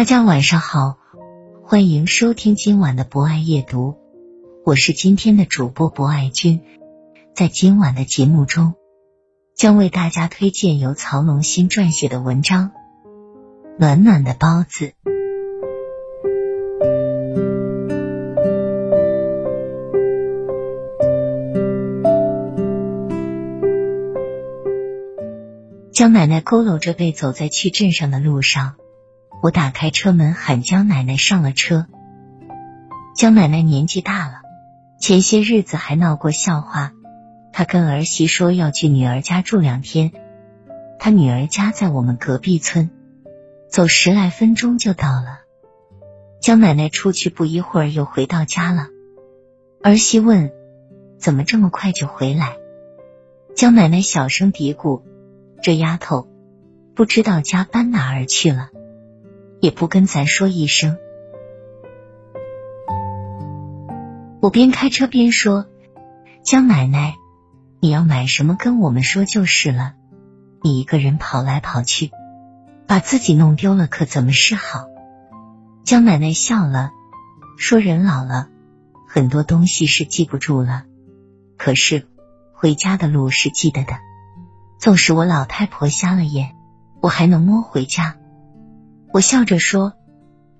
大家晚上好，欢迎收听今晚的博爱夜读，我是今天的主播博爱君。在今晚的节目中，将为大家推荐由曹龙新撰写的文章《暖暖的包子》。江奶奶佝偻着背走在去镇上的路上。我打开车门喊江奶奶上了车。江奶奶年纪大了，前些日子还闹过笑话。她跟儿媳说要去女儿家住两天，她女儿家在我们隔壁村，走十来分钟就到了。江奶奶出去不一会儿又回到家了。儿媳问：“怎么这么快就回来？”江奶奶小声嘀咕：“这丫头不知道家搬哪儿去了。”也不跟咱说一声。我边开车边说：“江奶奶，你要买什么跟我们说就是了。你一个人跑来跑去，把自己弄丢了，可怎么是好？”江奶奶笑了，说：“人老了，很多东西是记不住了，可是回家的路是记得的。纵使我老太婆瞎了眼，我还能摸回家。”我笑着说：“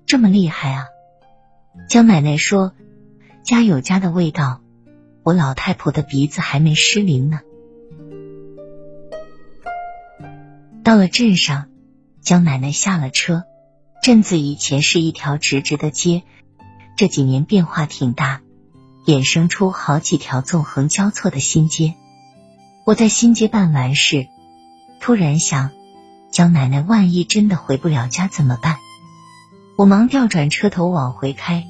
这么厉害啊！”江奶奶说：“家有家的味道，我老太婆的鼻子还没失灵呢。”到了镇上，江奶奶下了车。镇子以前是一条直直的街，这几年变化挺大，衍生出好几条纵横交错的新街。我在新街办完事，突然想。江奶奶万一真的回不了家怎么办？我忙调转车头往回开，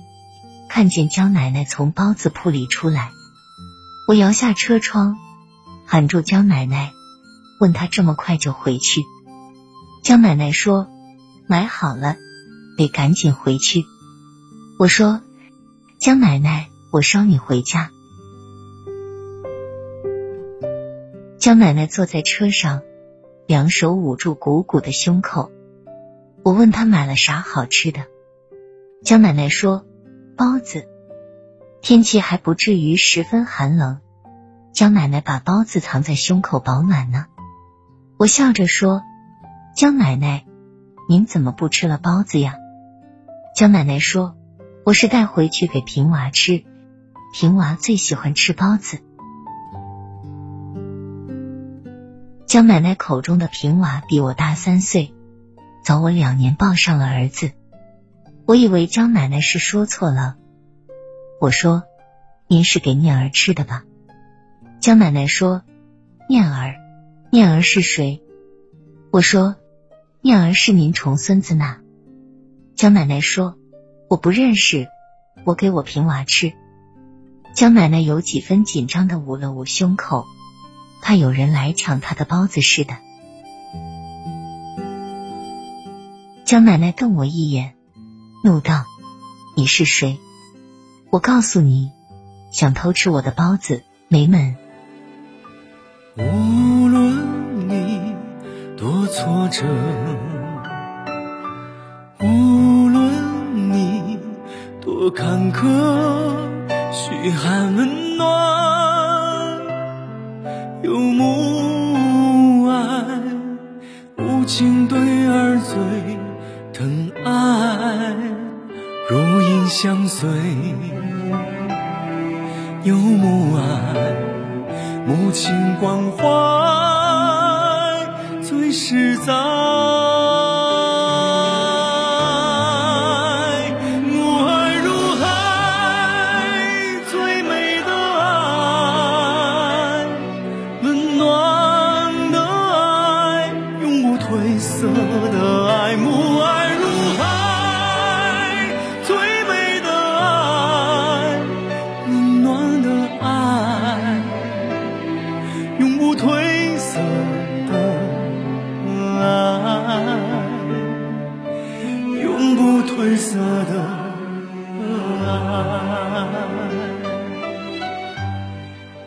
看见江奶奶从包子铺里出来，我摇下车窗，喊住江奶奶，问她这么快就回去？江奶奶说买好了，得赶紧回去。我说江奶奶，我捎你回家。江奶奶坐在车上。两手捂住鼓鼓的胸口，我问他买了啥好吃的。江奶奶说包子。天气还不至于十分寒冷，江奶奶把包子藏在胸口保暖呢。我笑着说：“江奶奶，您怎么不吃了包子呀？”江奶奶说：“我是带回去给平娃吃，平娃最喜欢吃包子。”江奶奶口中的平娃比我大三岁，早我两年抱上了儿子。我以为江奶奶是说错了，我说：“您是给念儿吃的吧？”江奶奶说：“念儿，念儿是谁？”我说：“念儿是您重孙子呢。”江奶奶说：“我不认识，我给我平娃吃。”江奶奶有几分紧张的捂了捂胸口。怕有人来抢他的包子似的。江奶奶瞪我一眼，怒道：“你是谁？我告诉你，想偷吃我的包子没门！”无论你多挫折，无论你多坎坷，嘘寒问暖。相随。有母爱，母亲关怀最实在。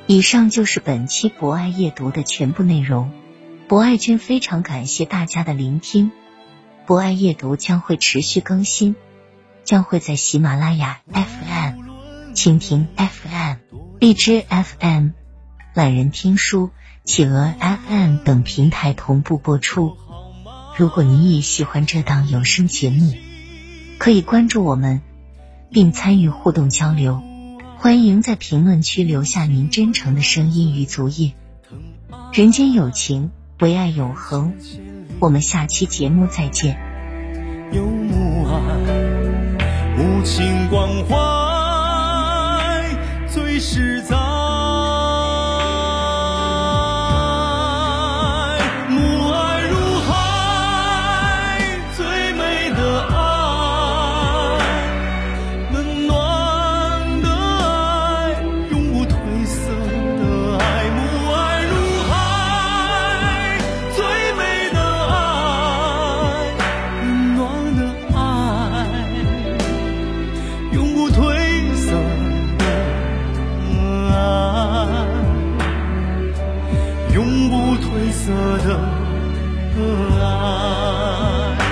以上就是本期博爱夜读的全部内容。博爱君非常感谢大家的聆听。博爱夜读将会持续更新，将会在喜马拉雅 FM、蜻蜓 FM、荔枝 FM、懒人听书、企鹅 FM 等平台同步播出。如果你也喜欢这档有声节目，可以关注我们，并参与互动交流。欢迎在评论区留下您真诚的声音与足印。人间有情，唯爱永恒。我们下期节目再见。有母爱，母亲关怀最实在。永不褪色的爱